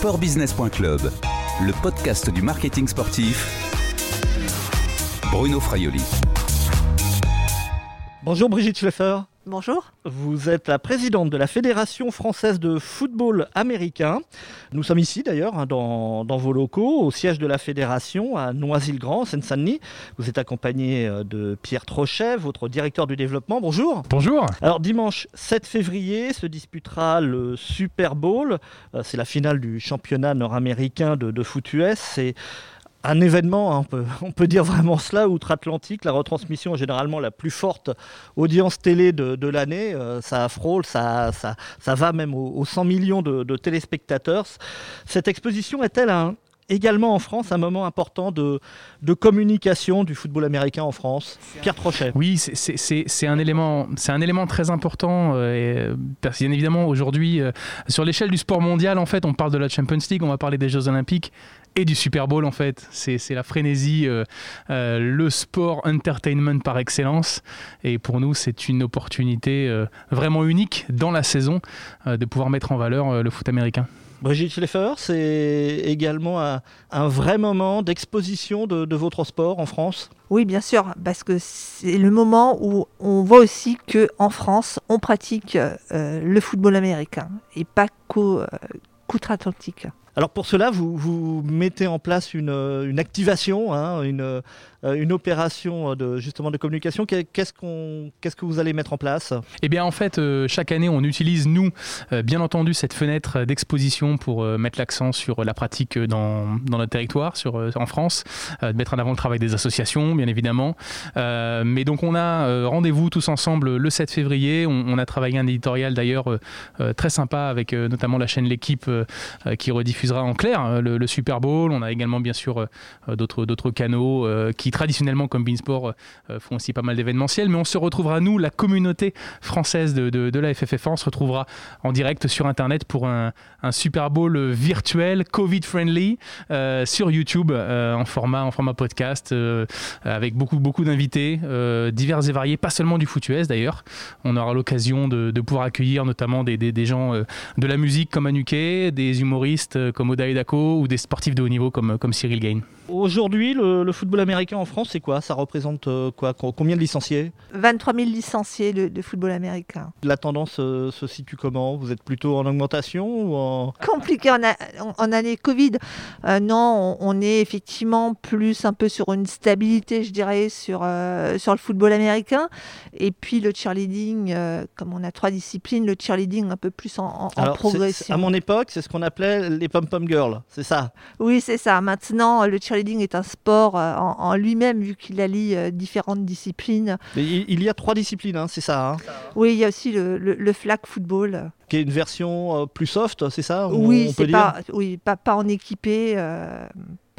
Sportbusiness.club, le podcast du marketing sportif. Bruno Fraioli. Bonjour Brigitte Schleffer. Bonjour. Vous êtes la présidente de la Fédération française de football américain. Nous sommes ici d'ailleurs hein, dans, dans, vos locaux, au siège de la fédération à Noisy-le-Grand, Seine-Saint-Denis. Vous êtes accompagné euh, de Pierre Trochet, votre directeur du développement. Bonjour. Bonjour. Alors dimanche 7 février se disputera le Super Bowl. Euh, c'est la finale du championnat nord-américain de, de foot US. C'est un événement, hein, on, peut, dire vraiment cela, outre-Atlantique, la retransmission est généralement la plus forte audience télé de, l'année, euh, ça frôle, ça, va même aux, 100 millions de, téléspectateurs. Cette exposition est-elle également en France un moment important de, communication du football américain en France? Pierre Trochet. Oui, c'est un, élément, un élément très important. Euh, bien évidemment, aujourd'hui, euh, sur l'échelle du sport mondial, en fait, on parle de la Champions League, on va parler des Jeux Olympiques et du Super Bowl en fait. C'est la frénésie, euh, le sport entertainment par excellence. Et pour nous, c'est une opportunité vraiment unique dans la saison de pouvoir mettre en valeur le foot américain. Brigitte Schleffer, c'est également un, vrai moment d'exposition de, votre sport en France? Oui, bien sûr, parce que c'est le moment où on voit aussi qu'en France, on pratique euh, le football américain et pas qu'outre-Atlantique. Alors pour cela, vous, mettez en place une, activation, hein, une, une opération de, justement de communication. Qu'est-ce, qu'on, qu'est-ce que vous allez mettre en place? Eh bien en fait, euh, chaque année, on utilise, nous, euh, bien entendu, cette fenêtre d'exposition pour mettre l'accent sur la pratique dans, dans notre territoire, sur, en France, de mettre en avant le travail des associations, bien évidemment. mais donc on a rendez-vous tous ensemble le 7 février. On, a travaillé un éditorial d'ailleurs très sympa avec notamment la chaîne L'équipe qui rediffusera en clair le, le, Super Bowl. On a également bien sûr d'autres, d'autres canaux qui traditionnellement, comme Beansport, euh, font aussi pas mal d'événementiels. Mais on se retrouvera, nous, la communauté française de, la FFF1, on se retrouvera en direct sur Internet pour un, Super Bowl virtuel, Covid-friendly, euh, sur YouTube, euh, en, format, podcast, avec beaucoup, beaucoup d'invités, divers et variés, pas seulement du foot US d'ailleurs. On aura l'occasion de, pouvoir accueillir notamment des, gens de la musique comme Anuké, des humoristes comme Oda Edako ou des sportifs de haut niveau comme, comme Cyril Gain. Aujourd'hui, le, football américain en France, c'est quoi? Ça représente euh, quoi? Combien de licenciés? 23 000 licenciés de, football américain. La tendance euh, se situe comment? Vous êtes plutôt en augmentation ou en... Compliqué en, en, année Covid. Euh, non, on, est effectivement plus un peu sur une stabilité, je dirais, sur, sur le football américain. Et puis le cheerleading, comme on a trois disciplines, le cheerleading un peu plus en, en progression. à mon époque, c'est ce qu'on appelait les pom-pom girls, c'est ça? Oui, c'est ça. Maintenant, le cheerleading est un sport euh, en, lui-même, vu qu'il allie euh, différentes disciplines. il y a trois disciplines, hein, c'est ça hein? Oui, il y a aussi le, flag football. Qui est une version euh, plus soft, c'est ça? Oui, c'est pas, oui pas, pas en équipé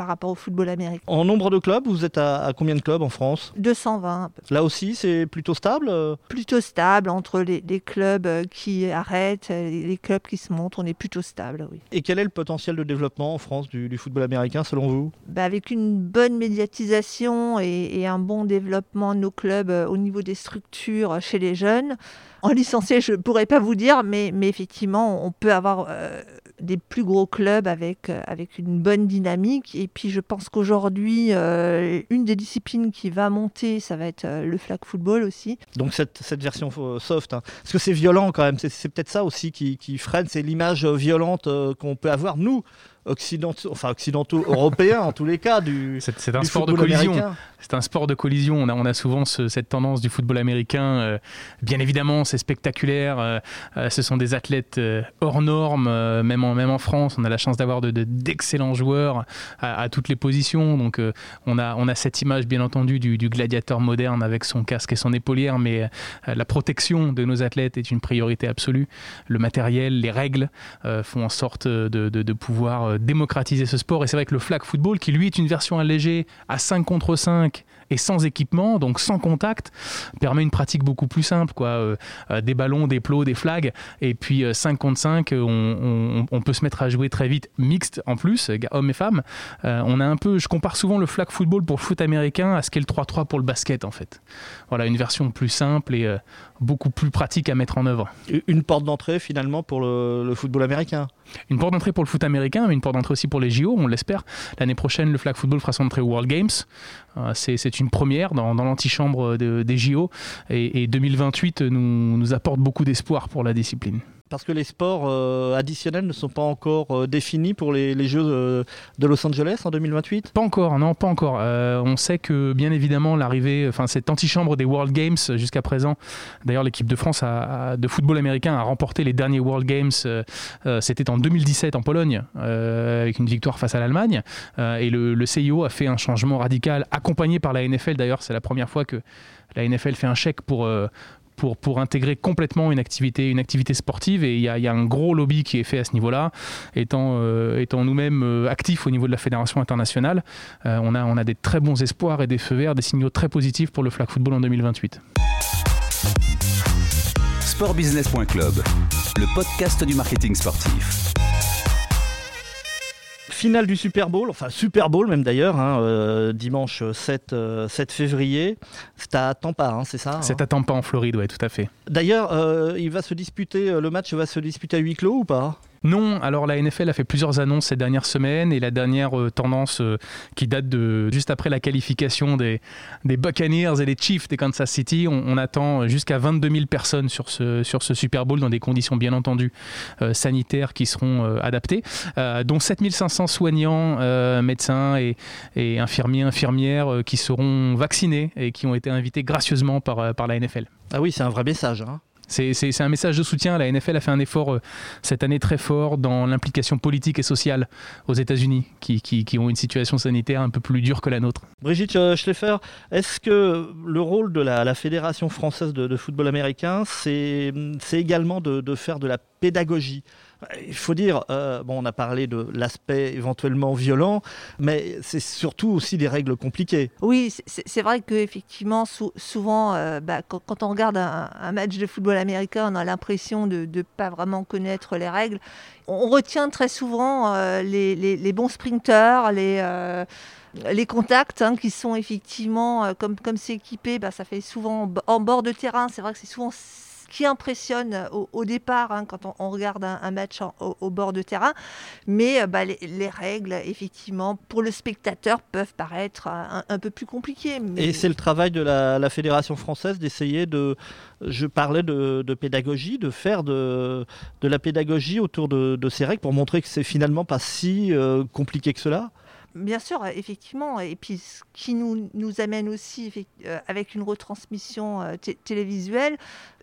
par rapport au football américain. En nombre de clubs, vous êtes à, combien de clubs en France? 220. Là aussi, c'est plutôt stable Plutôt stable, entre les, clubs euh, qui arrêtent, et les clubs qui se montent, on est plutôt stable, oui. Et quel est le potentiel de développement en France du, football américain selon vous? Bah Avec une bonne médiatisation et, un bon développement de nos clubs euh, au niveau des structures chez les jeunes, en licencié, je ne pourrais pas vous dire, mais, mais effectivement, on peut avoir euh, des plus gros clubs avec, euh, avec une bonne dynamique. Et puis, je pense qu'aujourd'hui, euh, une des disciplines qui va monter, ça va être le flag football aussi. Donc, cette, cette version soft, hein. parce que c'est violent quand même. C'est peut-être ça aussi qui, qui freine, c'est l'image violente qu'on peut avoir, nous, occidentaux, enfin occidentaux européens en tous les cas du. C'est un sport de collision. C'est un sport de collision. On a, on a souvent cette tendance du football américain. Euh, bien évidemment, c'est spectaculaire. Euh, euh, ce sont des athlètes hors normes, même en même en France. On a la chance d'avoir d'excellents de, joueurs à, toutes les positions. Donc on a on a cette image bien entendu du, du, gladiateur moderne avec son casque et son épaulière, mais la protection de nos athlètes est une priorité absolue. Le matériel, les règles font en sorte de, de pouvoir démocratiser ce sport. Et c'est vrai que le flag football, qui lui est une version allégée à 5 contre 5 et sans équipement, donc sans contact, permet une pratique beaucoup plus simple. Quoi. Euh, euh, des ballons, des plots, des flags, et puis 5 contre 5, on, on, peut se mettre à jouer très vite, mixte en plus, hommes et femmes. on a un peu, je compare souvent le flag football pour le foot américain à ce qu'est le 3-3 pour le basket en fait. Voilà, une version plus simple et beaucoup plus pratique à mettre en œuvre. Une porte d'entrée finalement pour le, football américain? Une porte d'entrée pour le foot américain, mais une porte d'entrée aussi pour les JO, on l'espère. L'année prochaine, le flag football fera son entrée au World Games. Euh, c'est une première dans, l'antichambre des JO. Et, 2028 nous, nous apporte beaucoup d'espoir pour la discipline. Parce que les sports euh, additionnels ne sont pas encore euh, définis pour les, Jeux euh, de Los Angeles en 2028 Pas encore, non, pas encore. on sait que bien évidemment l'arrivée, enfin cette antichambre des World Games jusqu'à présent, d'ailleurs l'équipe de France de football américain a remporté les derniers World Games, c'était en 2017 en Pologne, avec une victoire face à l'Allemagne. et le, le CIO a fait un changement radical, accompagné par la NFL d'ailleurs, c'est la première fois que la NFL fait un chèque pour, pour, intégrer complètement une activité, une activité sportive. Et il y a, y a, un gros lobby qui est fait à ce niveau-là. Étant, euh, étant nous-mêmes euh, actifs au niveau de la fédération internationale, euh, on, a, on a des très bons espoirs et des feux verts, des signaux très positifs pour le flag football en 2028. Sportbusiness.club, le podcast du marketing sportif finale du Super Bowl, enfin Super Bowl même d'ailleurs, hein, euh, dimanche 7, 7, euh, février. C'est à Tampa, hein, c'est ça C'est hein à Tampa en Floride, oui, tout à fait. D'ailleurs, euh, il va se disputer, le match va se disputer à huis clos ou pas? Non, alors la NFL a fait plusieurs annonces ces dernières semaines et la dernière euh, tendance euh, qui date de juste après la qualification des, des Buccaneers et les Chiefs des Kansas City, on, attend jusqu'à 22 000 personnes sur ce, sur ce Super Bowl dans des conditions bien entendu euh, sanitaires qui seront adaptées, dont 7500 soignants, médecins et, et, infirmiers, infirmières qui seront vaccinés et qui ont été invités gracieusement par, par la NFL. Ah oui, c'est un vrai message. Hein. C'est un message de soutien. La NFL a fait un effort euh, cette année très fort dans l'implication politique et sociale aux États-Unis, qui, ont une situation sanitaire un peu plus dure que la nôtre. Brigitte euh, Schleffer, est-ce que le rôle de la, Fédération française de, football américain, c'est également de faire de la pédagogie il faut dire, euh, bon, on a parlé de l'aspect éventuellement violent, mais c'est surtout aussi des règles compliquées. Oui, c'est vrai qu'effectivement, souvent, euh, bah, quand, on regarde un, match de football américain, on a l'impression de ne pas vraiment connaître les règles. On retient très souvent euh, les, bons sprinters, les les contacts hein, qui sont effectivement, comme comme c'est équipé, bah, ça fait souvent en bord de terrain. C'est vrai que c'est souvent qui impressionne au, départ hein, quand on, regarde un, match au, bord de terrain. Mais euh, bah, les, règles, effectivement, pour le spectateur, peuvent paraître un, peu plus compliquées. Et c'est le travail de la, Fédération française d'essayer de. Je parlais de, pédagogie, de faire de, de la pédagogie autour de, ces règles pour montrer que c'est finalement pas si euh, compliqué que cela. Bien sûr, effectivement. Et puis, ce qui nous, nous amène aussi, euh, avec une retransmission télévisuelle,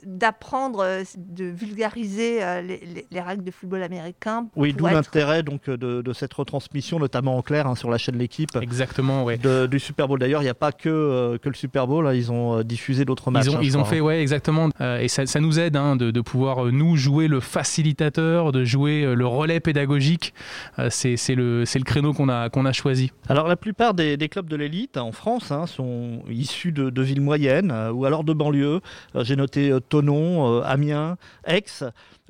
d'apprendre, euh, de vulgariser euh, les, règles de football américain. Oui, d'où l'intérêt donc de, cette retransmission, notamment en clair hein, sur la chaîne L'équipe. Exactement, oui. Du Super Bowl. D'ailleurs, il n'y a pas que, euh, que le Super Bowl, hein, ils ont diffusé d'autres matchs. Ils ont, hein, ils ont fait, ouais, exactement. et ça, ça, nous aide de, de, pouvoir, nous, jouer le facilitateur, de jouer le relais pédagogique. c'est le, le créneau qu'on a, qu'on a choisi. Alors, la plupart des, des clubs de l'élite en France sont issus de, de villes moyennes ou alors de banlieues. J'ai noté Tonon, euh, Amiens, Aix,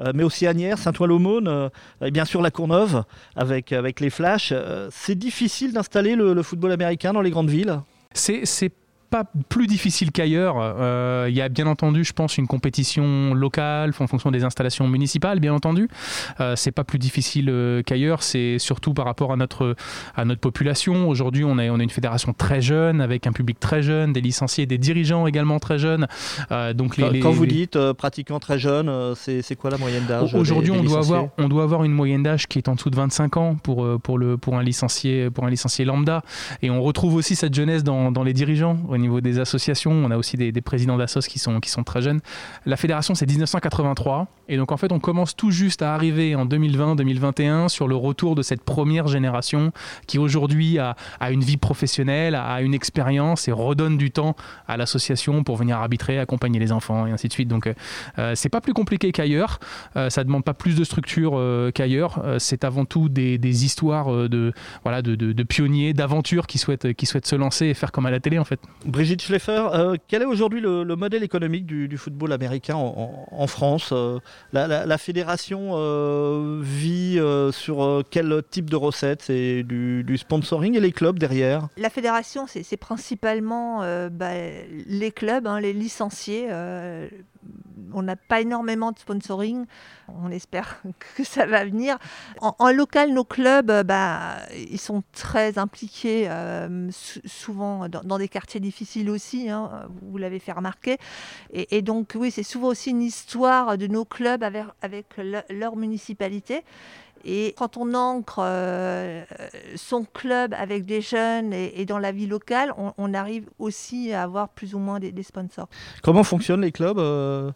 euh, mais aussi Agnières, Saint-Ouen-l'Aumône, euh, et bien sûr la Courneuve avec, avec les Flashs. c'est difficile d'installer le, football américain dans les grandes villes C'est pas plus difficile qu'ailleurs. Euh, il y a bien entendu, je pense, une compétition locale en fonction des installations municipales, bien entendu. Euh, c'est pas plus difficile euh, qu'ailleurs. C'est surtout par rapport à notre à notre population. Aujourd'hui, on a on a une fédération très jeune avec un public très jeune, des licenciés, des dirigeants également très jeunes. donc les, quand, vous dites pratiquant très jeune, c'est quoi la moyenne d'âge Aujourd'hui, on doit avoir on doit avoir une moyenne d'âge qui est en dessous de 25 ans pour pour le pour un licencié pour un licencié lambda. Et on retrouve aussi cette jeunesse dans, dans les dirigeants au niveau des associations. On a aussi des, présidents d'assos qui sont, très jeunes. La fédération, c'est 1983. Et donc, en fait, on commence tout juste à arriver en 2020-2021 sur le retour de cette première génération qui, aujourd'hui, a, une vie professionnelle, a une expérience et redonne du temps à l'association pour venir arbitrer, accompagner les enfants et ainsi de suite. Donc, euh, c'est pas plus compliqué qu'ailleurs. Euh, ça demande pas plus de structure euh, qu'ailleurs. c'est avant tout des, histoires de pionniers, d'aventures qui souhaitent, qui souhaitent se lancer et faire comme à la télé, en fait. Brigitte Schleffer, euh, quel est aujourd'hui le, modèle économique du, football américain en, France euh, la, fédération euh, vit sur quel type de recettes? C'est du, sponsoring et les clubs derrière? La fédération, c'est principalement bah, les clubs, hein, les licenciés on n'a pas énormément de sponsoring. On espère que ça va venir. En, local, nos clubs, euh, bah, ils sont très impliqués, euh, souvent dans, des quartiers difficiles aussi. Hein, vous l'avez fait remarquer. Et, donc, oui, c'est souvent aussi une histoire de nos clubs avec, leur municipalité. Et quand on ancre euh, son club avec des jeunes et, dans la vie locale, on, arrive aussi à avoir plus ou moins des, sponsors. Comment fonctionnent les clubs euh,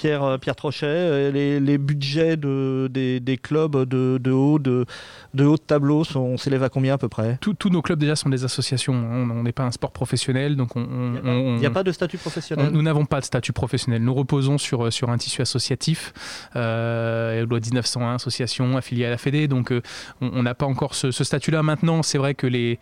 Pierre, euh, Pierre Trochet, euh, les, budgets de, des, clubs de, haut de, de haut de tableau s'élèvent à combien à peu près? Tous nos clubs déjà sont des associations. On n'est pas un sport professionnel, donc on. Il n'y a, pas de statut professionnel? nous n'avons pas de statut professionnel. Nous reposons sur sur un tissu associatif. Euh, loi 1901, association affiliée à la Fédé, donc on n'a pas encore ce, ce statut-là. Maintenant, c'est vrai que les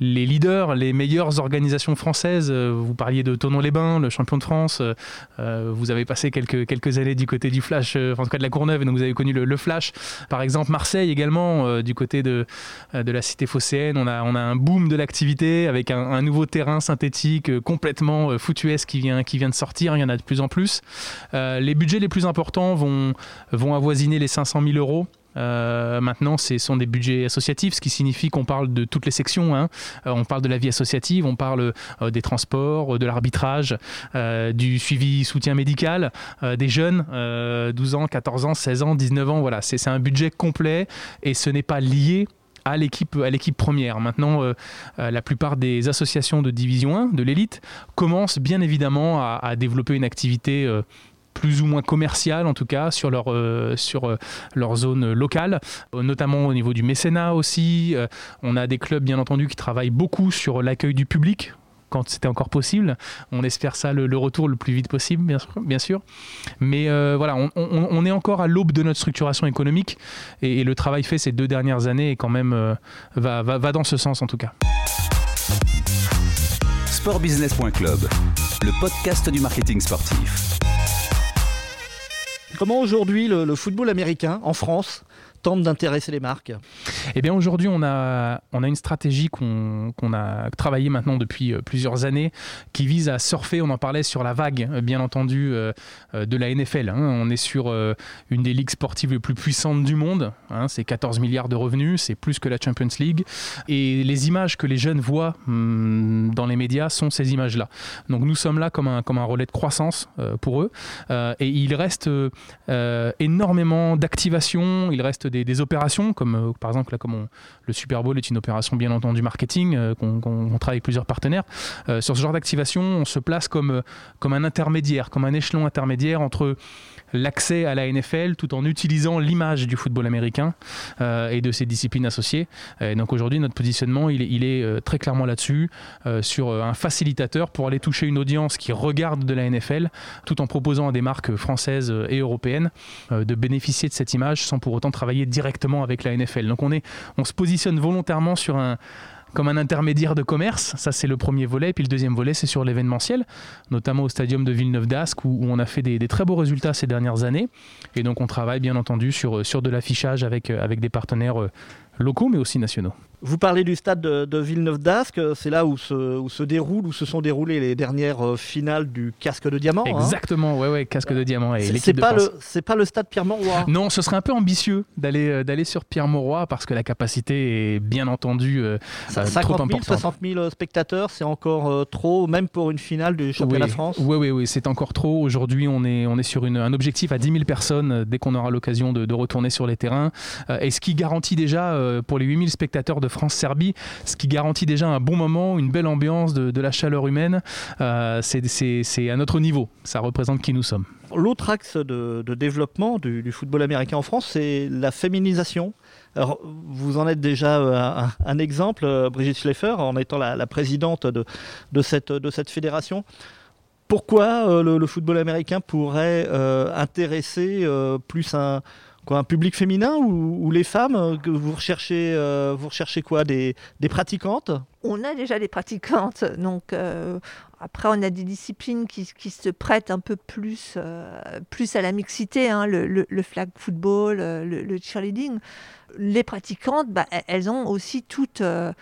les leaders, les meilleures organisations françaises. Euh, vous parliez de Tonon-les-Bains, le champion de France. Euh, euh, vous avez passé quelques, quelques années du côté du Flash, en tout cas de la Courneuve, et donc vous avez connu le, Flash. Par exemple, Marseille également, du côté de, de la cité phocéenne. On a, on a un boom de l'activité avec un, nouveau terrain synthétique complètement foutuesque qui vient, qui vient de sortir. Il y en a de plus en plus. les budgets les plus importants vont, vont avoisiner les 500 000 euros. Euh, maintenant, ce sont des budgets associatifs, ce qui signifie qu'on parle de toutes les sections. Hein. Euh, on parle de la vie associative, on parle euh, des transports, de l'arbitrage, du suivi soutien médical, des jeunes, 12 ans, 14 ans, 16 ans, 19 ans. Voilà, c'est un budget complet et ce n'est pas lié à l'équipe première. Maintenant, la plupart des associations de division 1, de l'élite, commencent bien évidemment à développer une activité plus ou moins commerciales en tout cas sur leur, euh, sur euh, leur zone locale, euh, notamment au niveau du mécénat aussi. on a des clubs bien entendu qui travaillent beaucoup sur l'accueil du public quand c'était encore possible. On espère ça le, retour le plus vite possible, bien sûr. Mais voilà, on, est encore à l'aube de notre structuration économique et, le travail fait ces deux dernières années est quand même va, va, va dans ce sens en tout cas. Sportbusiness.club, le podcast du marketing sportif. Comment aujourd'hui le, football américain en France d'intéresser les marques Eh bien aujourd'hui on a, on a une stratégie qu'on a travaillée maintenant depuis euh, plusieurs années qui vise à surfer, on en parlait sur la vague euh, bien entendu euh, de la NFL. Hein. On est sur une des ligues sportives les plus puissantes du monde, hein. c'est 14 milliards de revenus, c'est plus que la Champions League et les images que les jeunes voient hum, dans les médias sont ces images-là. Donc nous sommes là comme un, comme un relais de croissance pour eux et il reste énormément d'activation, il reste des, opérations, comme euh, par exemple là, comme le Super Bowl est une opération bien entendu marketing, euh, qu'on travaille avec plusieurs partenaires. Euh, sur ce genre d'activation, on se place comme, comme un intermédiaire, comme un échelon intermédiaire entre l'accès à la NFL tout en utilisant l'image du football américain et de ses disciplines associées. Et donc aujourd'hui, notre positionnement, il est très clairement là-dessus, sur un facilitateur pour aller toucher une audience qui regarde de la NFL, tout en proposant à des marques françaises et européennes de bénéficier de cette image sans pour autant travailler directement avec la NFL. Donc on, est, on se positionne volontairement sur un, comme un intermédiaire de commerce. Ça, c'est le premier volet. Puis le deuxième volet, c'est sur l'événementiel, notamment au stadium de Villeneuve-d'Ascq, où, on a fait des, très beaux résultats ces dernières années. Et donc, on travaille bien entendu sur, sur de l'affichage avec, avec des partenaires euh, locaux, mais aussi nationaux. Vous parlez du stade de, Villeneuve d'Ascq, c'est là où se, où se déroulent, où se sont déroulées les dernières euh, finales du casque de diamant. Hein. Exactement, ouais, ouais, casque de diamant. Et c'est pas le, c'est pas le stade Pierre Mauroy. Non, ce serait un peu ambitieux d'aller euh, d'aller sur Pierre Mauroy parce que la capacité est bien entendu euh, 50 000, 60 000 spectateurs, c'est encore euh, trop, même pour une finale du championnat de France. Oui, oui, oui, c'est encore trop. Aujourd'hui, on est on est sur une, un objectif à 10 000 personnes dès qu'on aura l'occasion de, de, retourner sur les terrains. et ce qui garantit déjà pour les 8 000 spectateurs de France-Serbie ce qui garantit déjà un bon moment, une belle ambiance, de, la chaleur humaine. Euh, c'est à notre niveau, ça représente qui nous sommes. L'autre axe de, développement du, football américain en France, c'est la féminisation. Alors, vous en êtes déjà euh, un, exemple, euh, Brigitte Schleffer, en étant la, présidente de, cette, de cette fédération. Pourquoi le, football américain pourrait intéresser plus un, un public féminin ou, les femmes que vous recherchez, vous recherchez quoi des, pratiquantes? On a déjà des pratiquantes, donc après, on a des disciplines qui, se prêtent un peu plus, euh, plus à la mixité, hein, le, flag football, euh, le, cheerleading. Les pratiquantes, bah, elles ont aussi toutes, euh,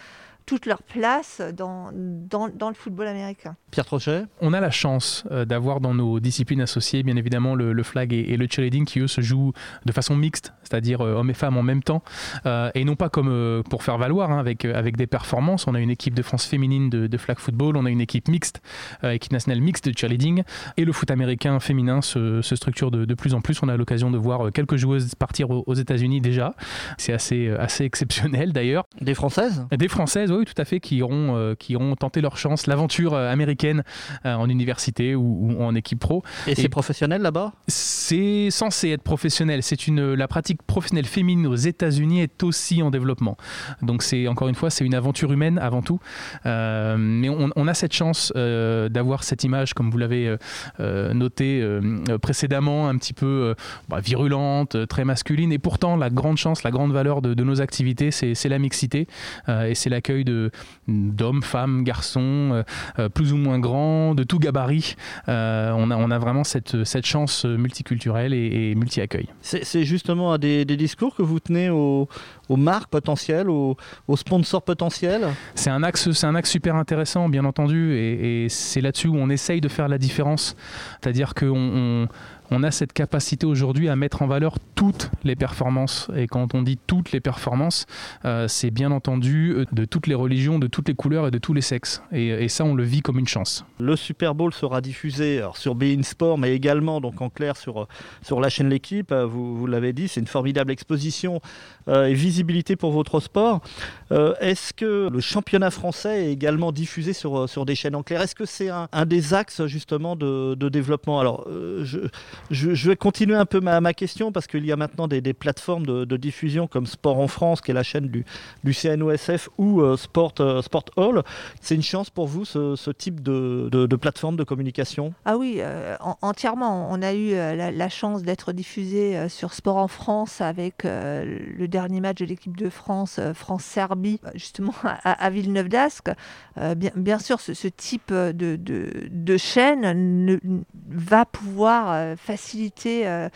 toute leur place dans, dans, dans, le football américain. Pierre Trochet On a la chance euh, d'avoir dans nos disciplines associées, bien évidemment, le, flag et, le cheerleading qui, eux, se jouent de façon mixte, c'est-à-dire euh, hommes et femmes en même temps, euh, et non pas comme pour faire valoir, hein, avec, avec des performances. On a une équipe de France féminine de, flag football, on a une équipe mixte, équipe nationale mixte de cheerleading, et le foot américain féminin se, structure de, de, plus en plus. On a l'occasion de voir quelques joueuses partir aux, aux États-Unis déjà. C'est assez, assez exceptionnel d'ailleurs. Des Françaises? Des Françaises, oui, tout à fait, qui auront, euh, qui auront tenté leur chance, l'aventure euh, américaine euh, en université ou, en équipe pro. Et, c'est professionnel là-bas? C'est censé être professionnel. C'est une la pratique professionnelle féminine aux États-Unis est aussi en développement. Donc c'est encore une fois, c'est une aventure humaine avant tout. mais on, a cette chance d'avoir cette image, comme vous l'avez noté précédemment, un petit peu bah, virulente, très masculine. Et pourtant, la grande chance, la grande valeur de, de nos activités, c'est la mixité et c'est l'accueil de, d'hommes, femmes, garçons, euh, euh, plus ou moins grands, de tout gabarit. Euh, on, a, on a vraiment cette, cette chance multiculturelle et, multi-accueil. C'est, justement à des, discours que vous tenez aux, marques potentielles, aux, sponsors potentiels? C'est un, axe, un axe super intéressant, bien entendu, et, et c'est là-dessus où on essaye de faire la différence. C'est-à-dire qu'on on, on a cette capacité aujourd'hui à mettre en valeur toutes les performances. Et quand on dit toutes les performances, euh, c'est bien entendu euh, de toutes les religions, de toutes les couleurs et de tous les sexes. Et, ça, on le vit comme une chance. Le Super Bowl sera diffusé sur Bein Sport, mais également donc en clair sur, sur la chaîne L'équipe. Euh, vous, l'avez dit, c'est une formidable exposition et visibilité pour votre sport. Est-ce que le championnat français est également diffusé sur, sur des chaînes en clair? Est-ce que c'est un, des axes justement de, développement? Alors, je, vais continuer un peu ma, question parce qu'il y a maintenant des, plateformes de, diffusion comme Sport en France, qui est la chaîne du, CNOSF, ou euh, Sport, euh, Sport Hall. C'est une chance pour vous, ce, type de, plateforme de communication? Ah oui, euh, entièrement. On a eu la, chance d'être diffusé sur Sport en France avec le dernier match de l'équipe de France, France-Serbie, justement à, Villeneuve d'Ascq. Bien, sûr, ce, type de, chaîne ne, va pouvoir faciliter euh,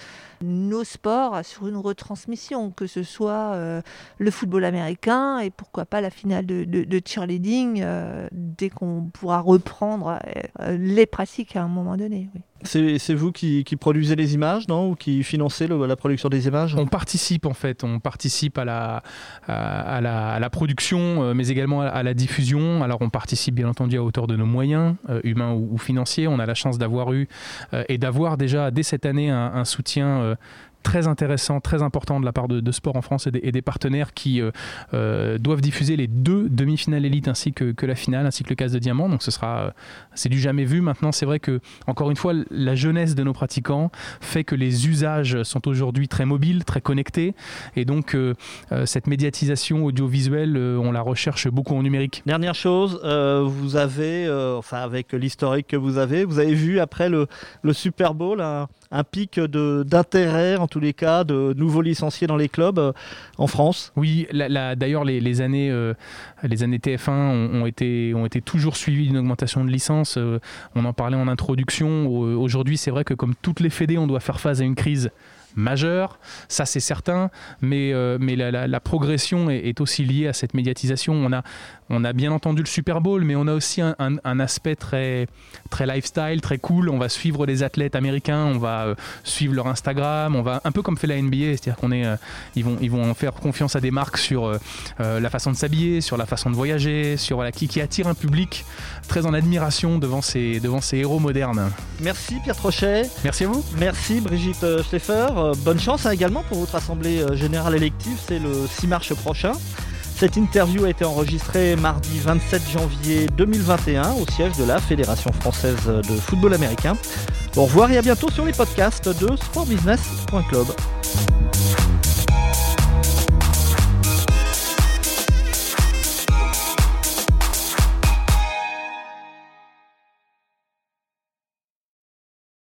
nos sports sur une retransmission, que ce soit euh, le football américain et pourquoi pas la finale de, cheerleading euh, dès qu'on pourra reprendre les pratiques à un moment donné. C'est vous qui, produisez les images, non? Ou qui financez la production des images? On participe en fait, on participe à la, à, la, production, mais également à, la diffusion. Alors on participe bien entendu à hauteur de nos moyens, humains ou, financiers. On a la chance d'avoir eu et d'avoir déjà dès cette année un, soutien euh, très intéressant, très important de la part de, Sport en France et des, partenaires qui euh, euh, doivent diffuser les deux demi-finales élites ainsi que, la finale, ainsi que le casse de diamant. Donc ce sera, euh, c'est du jamais vu. Maintenant, c'est vrai que encore une fois, la jeunesse de nos pratiquants fait que les usages sont aujourd'hui très mobiles, très connectés, et donc cette médiatisation audiovisuelle, on la recherche beaucoup en numérique. Dernière chose, vous avez, enfin avec l'historique que vous avez, vous avez vu après le, le Super Bowl un, un pic d'intérêt, tous les cas, de nouveaux licenciés dans les clubs euh, en France Oui, d'ailleurs, les, années, euh, les années TF1 ont, été, ont été toujours suivies d'une augmentation de licences. Euh, on en parlait en introduction. Aujourd'hui, c'est vrai que comme toutes les fédés, on doit faire face à une crise majeur, ça c'est certain, mais, euh, mais la, progression est, aussi liée à cette médiatisation. On a, on a bien entendu le Super Bowl, mais on a aussi un, aspect très, très lifestyle, très cool. On va suivre les athlètes américains, on va euh, suivre leur Instagram, on va un peu comme fait la NBA, c'est-à-dire qu'on est, euh, ils vont, ils vont faire confiance à des marques sur la façon de s'habiller, sur la façon de voyager, sur voilà, qui, qui attire un public très en admiration devant ces, devant ces héros modernes. Merci Pierre Trochet. Merci à vous. Merci Brigitte Steffer. Bonne chance hein, également pour votre assemblée euh, générale élective, c'est le 6 mars prochain. Cette interview a été enregistrée mardi 27 janvier 2021 au siège de la Fédération française de football américain. Au revoir et à bientôt sur les podcasts de sportbusiness.club.